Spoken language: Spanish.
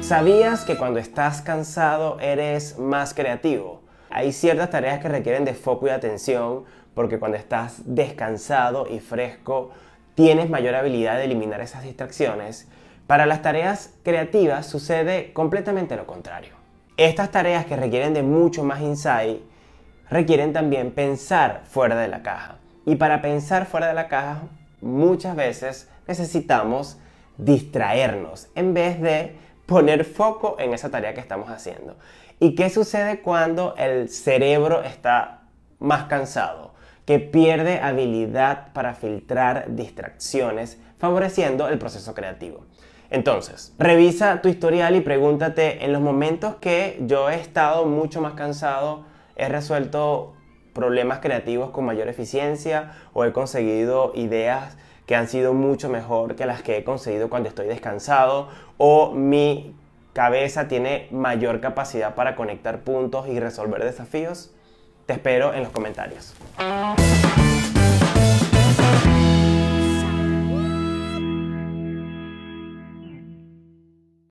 ¿Sabías que cuando estás cansado eres más creativo? Hay ciertas tareas que requieren de foco y atención porque cuando estás descansado y fresco tienes mayor habilidad de eliminar esas distracciones. Para las tareas creativas sucede completamente lo contrario. Estas tareas que requieren de mucho más insight requieren también pensar fuera de la caja. Y para pensar fuera de la caja muchas veces necesitamos distraernos en vez de poner foco en esa tarea que estamos haciendo. ¿Y qué sucede cuando el cerebro está más cansado? Que pierde habilidad para filtrar distracciones, favoreciendo el proceso creativo. Entonces, revisa tu historial y pregúntate, en los momentos que yo he estado mucho más cansado, he resuelto problemas creativos con mayor eficiencia o he conseguido ideas que han sido mucho mejor que las que he conseguido cuando estoy descansado o mi cabeza tiene mayor capacidad para conectar puntos y resolver desafíos? Te espero en los comentarios.